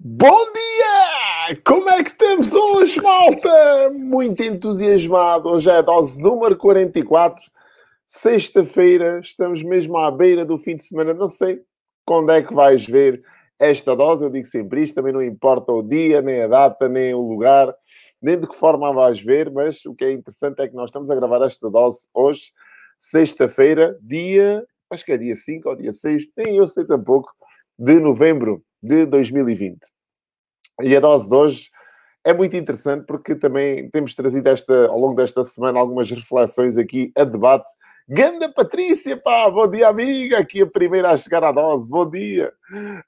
Bom dia! Como é que estamos hoje, malta? Muito entusiasmado. Hoje é a dose número 44. Sexta-feira, estamos mesmo à beira do fim de semana. Não sei quando é que vais ver esta dose. Eu digo sempre isto, também não importa o dia, nem a data, nem o lugar, nem de que forma vais ver, mas o que é interessante é que nós estamos a gravar esta dose hoje, sexta-feira, dia, acho que é dia 5 ou dia 6, nem eu sei tampouco, de novembro de 2020. E a dose de hoje é muito interessante porque também temos trazido esta, ao longo desta semana algumas reflexões aqui a debate. Ganda Patrícia, pá, bom dia, amiga. Aqui a primeira a chegar à dose, bom dia.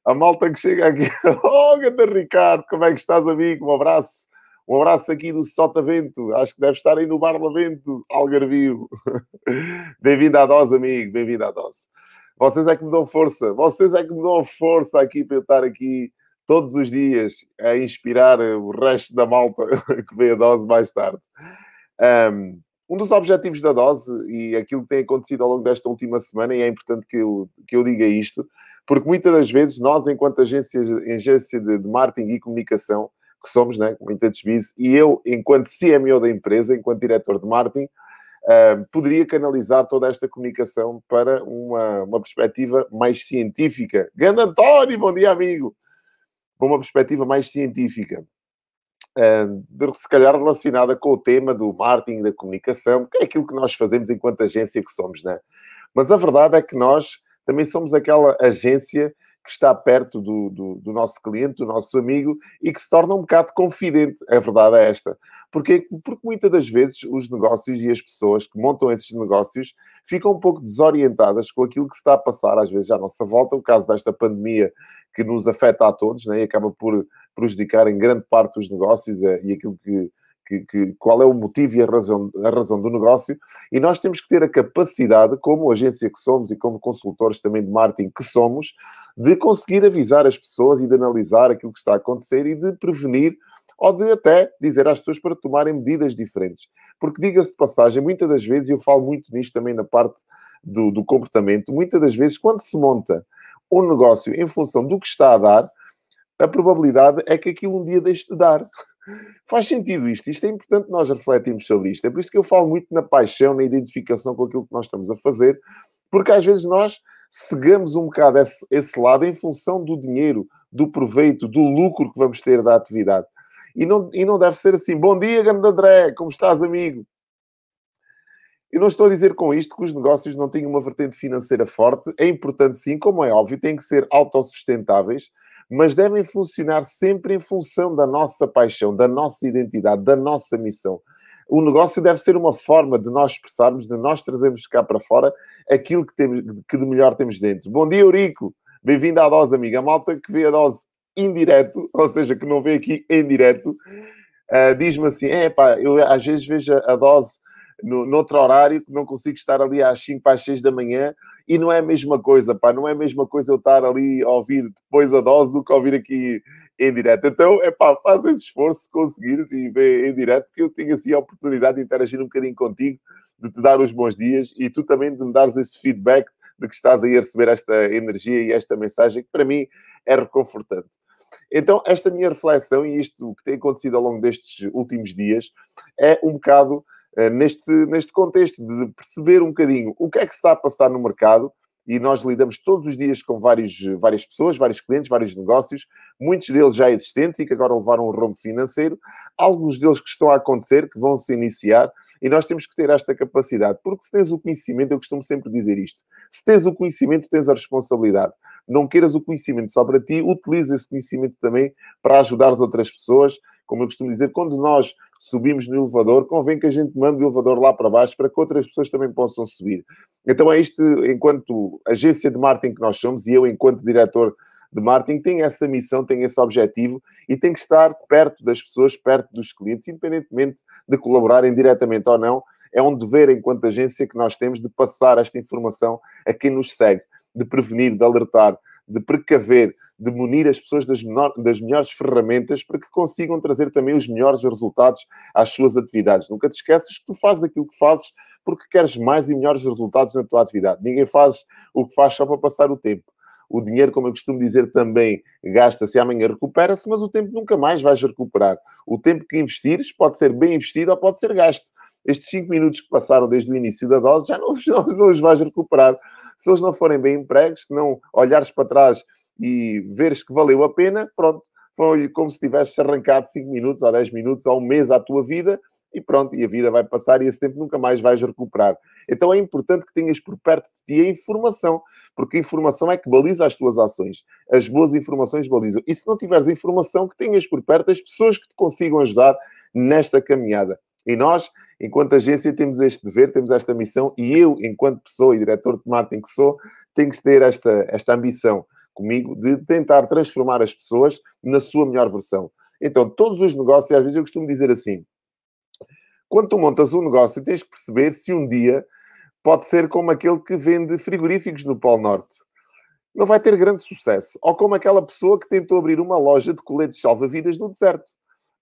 A malta que chega aqui, oh, Ganda Ricardo, como é que estás, amigo? Um abraço. Um abraço aqui do Sotavento. Acho que deve estar aí no Bar Lavento, Algarvio. Bem-vindo à dose, amigo. Bem-vindo à dose. Vocês é que me dão força. Vocês é que me dão força aqui para eu estar aqui todos os dias a inspirar o resto da malta que vê a dose mais tarde. Um dos objetivos da dose, e aquilo que tem acontecido ao longo desta última semana, e é importante que eu, que eu diga isto, porque muitas das vezes nós, enquanto agência, agência de, de marketing e comunicação, que somos, né, como Intouchbiz, e eu, enquanto CMO da empresa, enquanto diretor de marketing, uh, poderia canalizar toda esta comunicação para uma, uma perspectiva mais científica. Grande António, bom dia, amigo! Para uma perspectiva mais científica. Uh, se calhar relacionada com o tema do marketing, da comunicação, que é aquilo que nós fazemos enquanto agência que somos, né? Mas a verdade é que nós também somos aquela agência que está perto do, do, do, nosso cliente, do nosso amigo, e que se torna um bocado confidente. A verdade é esta. Porque, porque muitas das vezes os negócios e as pessoas que montam esses negócios ficam um pouco desorientadas com aquilo que se está a passar, às vezes, à nossa volta. O caso desta pandemia que nos afeta a todos né, e acaba por prejudicar em grande parte os negócios eh, e aquilo que, que, que, qual é o motivo e a razão, a razão do negócio, e nós temos que ter a capacidade, como agência que somos e como consultores também de marketing que somos, de conseguir avisar as pessoas e de analisar aquilo que está a acontecer e de prevenir ou de até dizer às pessoas para tomarem medidas diferentes. Porque, diga-se de passagem, muitas das vezes, e eu falo muito nisto também na parte do, do comportamento, muitas das vezes, quando se monta um negócio em função do que está a dar, a probabilidade é que aquilo um dia deixe de dar. Faz sentido isto? Isto é importante nós refletirmos sobre isto. É por isso que eu falo muito na paixão, na identificação com aquilo que nós estamos a fazer, porque às vezes nós cegamos um bocado esse, esse lado em função do dinheiro, do proveito, do lucro que vamos ter da atividade. E não, e não deve ser assim. Bom dia, grande André, como estás, amigo? Eu não estou a dizer com isto que os negócios não têm uma vertente financeira forte. É importante, sim, como é óbvio, têm que ser autossustentáveis, mas devem funcionar sempre em função da nossa paixão, da nossa identidade, da nossa missão. O negócio deve ser uma forma de nós expressarmos, de nós trazermos cá para fora aquilo que, temos, que de melhor temos dentro. Bom dia, Eurico. Bem-vindo à dose, amiga. A malta que vê a dose indireto, ou seja, que não vê aqui em direto, uh, diz-me assim: é pá, eu às vezes vejo a, a dose no, noutro horário, que não consigo estar ali às 5 para as 6 da manhã, e não é a mesma coisa, pá, não é a mesma coisa eu estar ali a ouvir depois a dose do que ouvir aqui em direto. Então, é pá, faz esse esforço se conseguires e ver em direto, que eu tenho assim a oportunidade de interagir um bocadinho contigo, de te dar os bons dias e tu também de me dares esse feedback de que estás aí a receber esta energia e esta mensagem, que para mim é reconfortante. Então, esta minha reflexão e isto que tem acontecido ao longo destes últimos dias é um bocado neste, neste contexto de perceber um bocadinho o que é que se está a passar no mercado, e nós lidamos todos os dias com vários, várias pessoas, vários clientes, vários negócios, muitos deles já existentes e que agora levaram um rombo financeiro, alguns deles que estão a acontecer, que vão se iniciar, e nós temos que ter esta capacidade, porque se tens o conhecimento, eu costumo sempre dizer isto, se tens o conhecimento, tens a responsabilidade. Não queiras o conhecimento só para ti, utiliza esse conhecimento também para ajudar as outras pessoas como eu costumo dizer, quando nós subimos no elevador, convém que a gente mande o elevador lá para baixo para que outras pessoas também possam subir. Então é isto, enquanto agência de marketing que nós somos, e eu, enquanto diretor de marketing, tenho essa missão, tenho esse objetivo e tenho que estar perto das pessoas, perto dos clientes, independentemente de colaborarem diretamente ou não. É um dever, enquanto agência, que nós temos de passar esta informação a quem nos segue, de prevenir, de alertar, de precaver, de munir as pessoas das, menor, das melhores ferramentas para que consigam trazer também os melhores resultados às suas atividades. Nunca te esqueças que tu fazes aquilo que fazes porque queres mais e melhores resultados na tua atividade. Ninguém faz o que faz só para passar o tempo. O dinheiro, como eu costumo dizer, também gasta-se amanhã recupera-se, mas o tempo nunca mais vais recuperar. O tempo que investires pode ser bem investido ou pode ser gasto. Estes 5 minutos que passaram desde o início da dose já não, não, não os vais recuperar. Se eles não forem bem empregos, se não olhares para trás e veres que valeu a pena, pronto, foi como se tivesses arrancado 5 minutos ou 10 minutos ou um mês à tua vida e pronto, e a vida vai passar e esse tempo nunca mais vais recuperar. Então é importante que tenhas por perto de ti a informação, porque a informação é que baliza as tuas ações. As boas informações balizam. E se não tiveres informação, que tenhas por perto as pessoas que te consigam ajudar nesta caminhada. E nós, enquanto agência, temos este dever, temos esta missão, e eu, enquanto pessoa e diretor de marketing que sou, tenho que ter esta, esta ambição comigo de tentar transformar as pessoas na sua melhor versão. Então, todos os negócios, às vezes eu costumo dizer assim, quando tu montas um negócio, tens que perceber se um dia pode ser como aquele que vende frigoríficos no Polo Norte. Não vai ter grande sucesso. Ou como aquela pessoa que tentou abrir uma loja de coletes salva-vidas no deserto.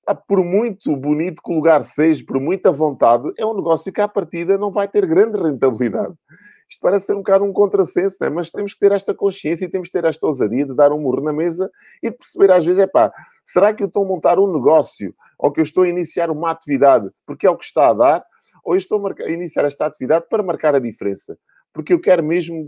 Ah, por muito bonito que o lugar seja, por muita vontade, é um negócio que à partida não vai ter grande rentabilidade. Isto parece ser um bocado um contrassenso, né? mas temos que ter esta consciência e temos que ter esta ousadia de dar um murro na mesa e de perceber às vezes, é pá, será que eu estou a montar um negócio ou que eu estou a iniciar uma atividade porque é o que está a dar ou eu estou a iniciar esta atividade para marcar a diferença? Porque eu quero mesmo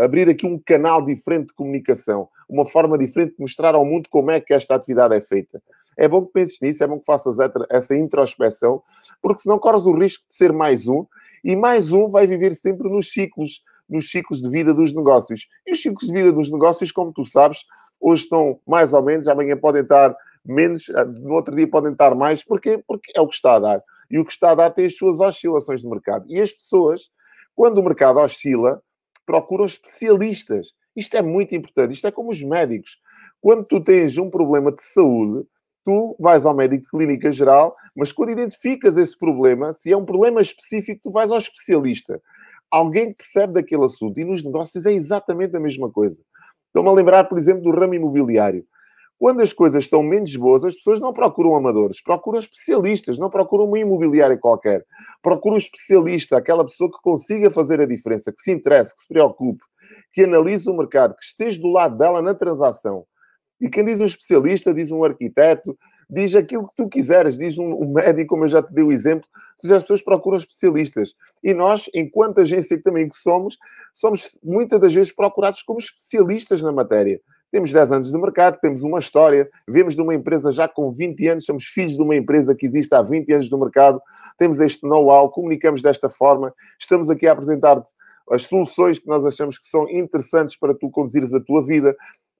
abrir aqui um canal diferente de comunicação, uma forma diferente de mostrar ao mundo como é que esta atividade é feita. É bom que penses nisso, é bom que faças essa introspeção, porque senão corres o risco de ser mais um e mais um vai viver sempre nos ciclos, nos ciclos de vida dos negócios. E os ciclos de vida dos negócios, como tu sabes, hoje estão mais ou menos, amanhã podem estar menos, ah, no outro dia podem estar mais. Porquê? Porque é o que está a dar. E o que está a dar tem as suas oscilações de mercado. E as pessoas, quando o mercado oscila, procuram especialistas. Isto é muito importante. Isto é como os médicos. Quando tu tens um problema de saúde, tu vais ao médico de clínica geral, mas quando identificas esse problema, se é um problema específico, tu vais ao especialista. Alguém que percebe daquele assunto. E nos negócios é exatamente a mesma coisa. Estou-me a lembrar, por exemplo, do ramo imobiliário. Quando as coisas estão menos boas, as pessoas não procuram amadores, procuram especialistas, não procuram uma imobiliária qualquer. Procuram um especialista, aquela pessoa que consiga fazer a diferença, que se interesse, que se preocupe, que analise o mercado, que esteja do lado dela na transação. E quem diz um especialista, diz um arquiteto, diz aquilo que tu quiseres, diz um, médico, como eu já te dei o exemplo, se as pessoas procuram especialistas. E nós, enquanto agência que também que somos, somos muitas das vezes procurados como especialistas na matéria. Temos 10 anos de mercado, temos uma história, vemos de uma empresa já com 20 anos, somos filhos de uma empresa que existe há 20 anos no mercado, temos este know-how, comunicamos desta forma, estamos aqui a apresentar-te as soluções que nós achamos que são interessantes para tu conduzires a tua vida.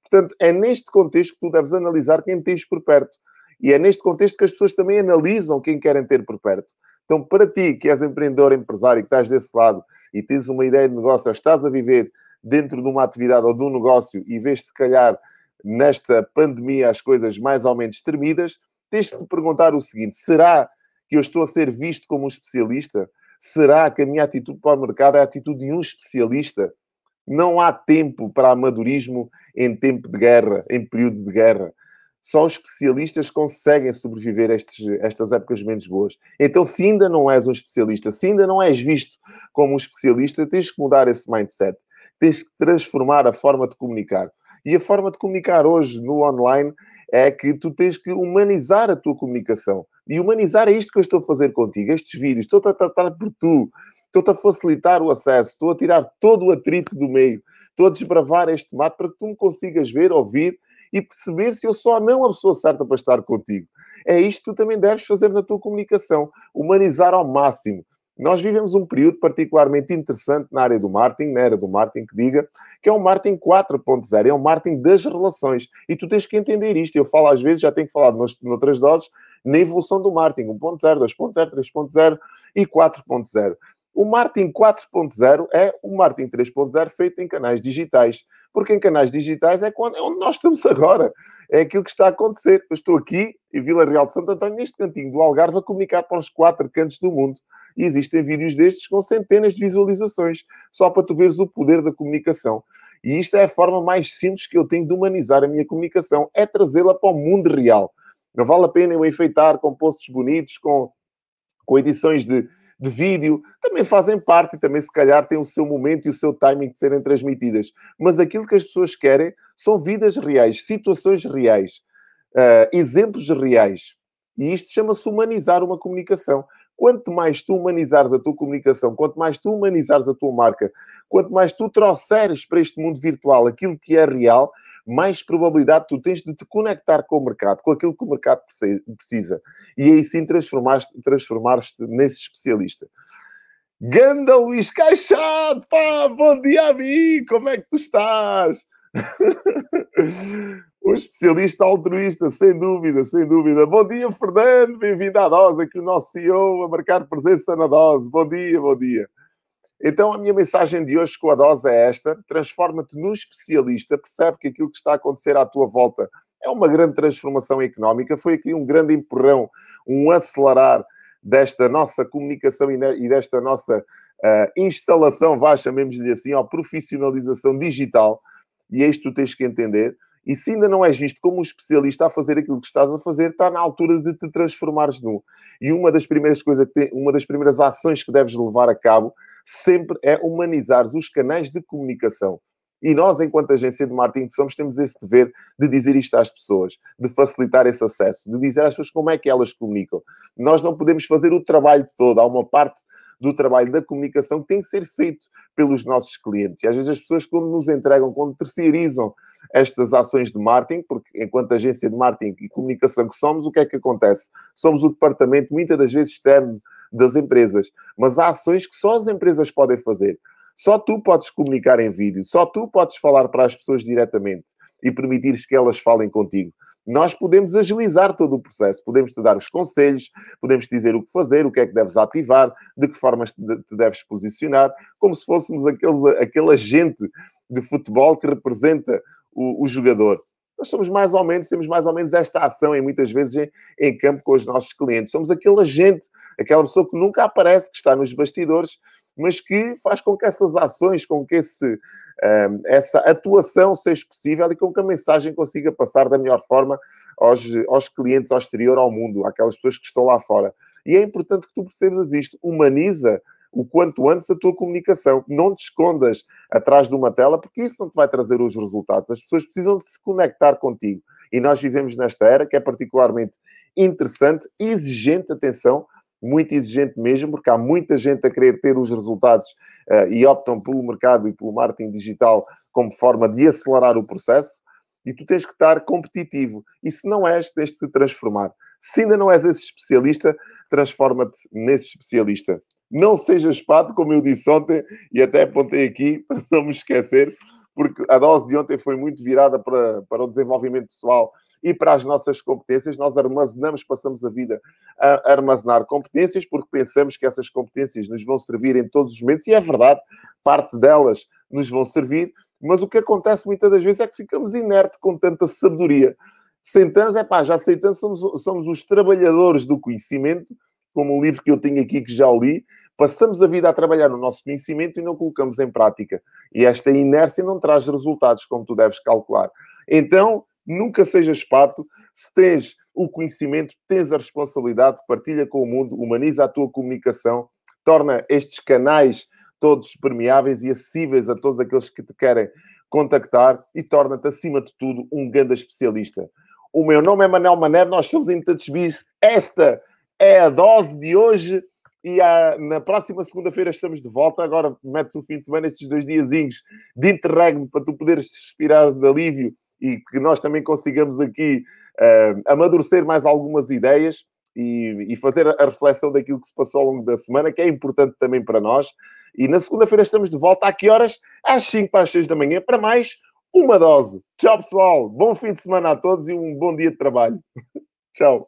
Portanto, é neste contexto que tu deves analisar quem tens por perto. E é neste contexto que as pessoas também analisam quem querem ter por perto. Então, para ti, que és empreendedor, empresário, que estás desse lado e tens uma ideia de negócio, estás a viver dentro de uma atividade ou de um negócio e vês, se calhar, nesta pandemia as coisas mais ou menos tremidas, tens de te perguntar o seguinte: será que eu estou a ser visto como um especialista? Será que a minha atitude para o mercado é a atitude de um especialista? Não há tempo para amadorismo em tempo de guerra, em período de guerra. Só os especialistas conseguem sobreviver a estes, estas épocas menos boas. Então, se ainda não és um especialista, se ainda não és visto como um especialista, tens que mudar esse mindset. Tens que transformar a forma de comunicar. E a forma de comunicar hoje no online é que tu tens que humanizar a tua comunicação. E humanizar é isto que eu estou a fazer contigo, estes vídeos. Estou-te a tratar por tu, estou-te a facilitar o acesso, estou a tirar todo o atrito do meio, estou a desbravar este mato para que tu me consigas ver, ouvir e perceber se eu sou ou não a pessoa certa para estar contigo. É isto que tu também deves fazer na tua comunicação, humanizar ao máximo. Nós vivemos um período particularmente interessante na área do marketing, na era do marketing, que diga que é um marketing 4.0, é um marketing das relações. E tu tens que entender isto. Eu falo às vezes, já tenho falado noutras doses, na evolução do marketing 1.0, 2.0, 3.0 e 4.0. O marketing 4.0 é o marketing 3.0 feito em canais digitais. Porque em canais digitais é, quando, é onde nós estamos agora. É aquilo que está a acontecer. Eu estou aqui em Vila Real de Santo António, neste cantinho do Algarve, a comunicar para os quatro cantos do mundo. E existem vídeos destes com centenas de visualizações, só para tu veres o poder da comunicação. E isto é a forma mais simples que eu tenho de humanizar a minha comunicação, é trazê-la para o mundo real. Não vale a pena eu enfeitar com posts bonitos, com, com edições de, de vídeo, também fazem parte e também, se calhar, têm o seu momento e o seu timing de serem transmitidas. Mas aquilo que as pessoas querem são vidas reais, situações reais, uh, exemplos reais. E isto chama-se humanizar uma comunicação. Quanto mais tu humanizares a tua comunicação, quanto mais tu humanizares a tua marca, quanto mais tu trouxeres para este mundo virtual aquilo que é real, mais probabilidade tu tens de te conectar com o mercado, com aquilo que o mercado precisa. E aí sim transformaste nesse especialista. Ganda Luís Caixado, pá, bom dia a mim, como é que tu estás? um especialista altruísta, sem dúvida, sem dúvida. Bom dia, Fernando, bem-vindo à dose, aqui o nosso CEO a marcar presença na dose. Bom dia, bom dia. Então, a minha mensagem de hoje com a dose é esta: transforma-te num especialista, percebe que aquilo que está a acontecer à tua volta é uma grande transformação económica, foi aqui um grande empurrão, um acelerar desta nossa comunicação e desta nossa uh, instalação, vá, chamemos-lhe assim, ou profissionalização digital. E é isto que tu tens que entender. E se ainda não és visto como um especialista a fazer aquilo que estás a fazer, está na altura de te transformares num. E uma das primeiras coisas, que tem, uma das primeiras ações que deves levar a cabo sempre é humanizar os canais de comunicação. E nós, enquanto agência de marketing que somos, temos esse dever de dizer isto às pessoas, de facilitar esse acesso, de dizer às pessoas como é que elas comunicam. Nós não podemos fazer o trabalho todo. Há uma parte do trabalho da comunicação que tem que ser feito pelos nossos clientes. E às vezes as pessoas, quando nos entregam, quando terceirizam estas ações de marketing, porque enquanto agência de marketing e comunicação que somos, o que é que acontece? Somos o departamento, muitas das vezes, externo das empresas. Mas há ações que só as empresas podem fazer. Só tu podes comunicar em vídeo, só tu podes falar para as pessoas diretamente e permitir que elas falem contigo. Nós podemos agilizar todo o processo, podemos te dar os conselhos, podemos te dizer o que fazer, o que é que deves ativar, de que formas te deves posicionar, como se fôssemos aquele, aquele agente de futebol que representa o, o jogador nós somos mais ou menos, temos mais ou menos esta ação em muitas vezes em, em, campo com os nossos clientes. Somos aquele agente, aquela pessoa que nunca aparece, que está nos bastidores, mas que faz com que essas ações, com que esse, um, essa atuação seja possível e com que a mensagem consiga passar da melhor forma aos, aos clientes, ao exterior, ao mundo, àquelas pessoas que estão lá fora. E é importante que tu percebas isto. Humaniza o quanto antes a tua comunicação. Não te escondas atrás de uma tela, porque isso não te vai trazer os resultados. As pessoas precisam de se conectar contigo. E nós vivemos nesta era que é particularmente interessante, exigente, atenção, muito exigente mesmo, porque há muita gente a querer ter os resultados uh, e optam pelo mercado e pelo marketing digital como forma de acelerar o processo. E tu tens que estar competitivo. E se não és, tens de te transformar. Se ainda não és esse especialista, transforma-te nesse especialista. Não sejas pato, como eu disse ontem, e até apontei aqui para não me esquecer, porque a dose de ontem foi muito virada para, para o desenvolvimento pessoal e para as nossas competências. Nós armazenamos, passamos a vida a armazenar competências, porque pensamos que essas competências nos vão servir em todos os momentos, e é verdade, parte delas nos vão servir, mas o que acontece muitas das vezes é que ficamos inertes com tanta sabedoria. Sentamos, é pá, já aceitamos, somos, somos os trabalhadores do conhecimento, como o livro que eu tenho aqui que já li, passamos a vida a trabalhar no nosso conhecimento e não colocamos em prática. E esta inércia não traz resultados, como tu deves calcular. Então, nunca sejas pato. Se tens o conhecimento, tens a responsabilidade, partilha com o mundo, humaniza a tua comunicação, torna estes canais todos permeáveis e acessíveis a todos aqueles que te querem contactar e torna-te, acima de tudo, um grande especialista. O meu nome é Manel Maner, nós somos em Touchbiz. Esta é a dose de hoje e há, na próxima segunda-feira estamos de volta. Agora metes o fim de semana, estes dois diazinhos de interregno para tu poderes respirar de alívio e que nós também consigamos aqui uh, amadurecer mais algumas ideias e, e, fazer a reflexão daquilo que se passou ao longo da semana, que é importante também para nós. E na segunda-feira estamos de volta. A que horas? Às 5 para as 6 da manhã para mais uma dose. Tchau, pessoal. Bom fim de semana a todos e um bom dia de trabalho. Tchau.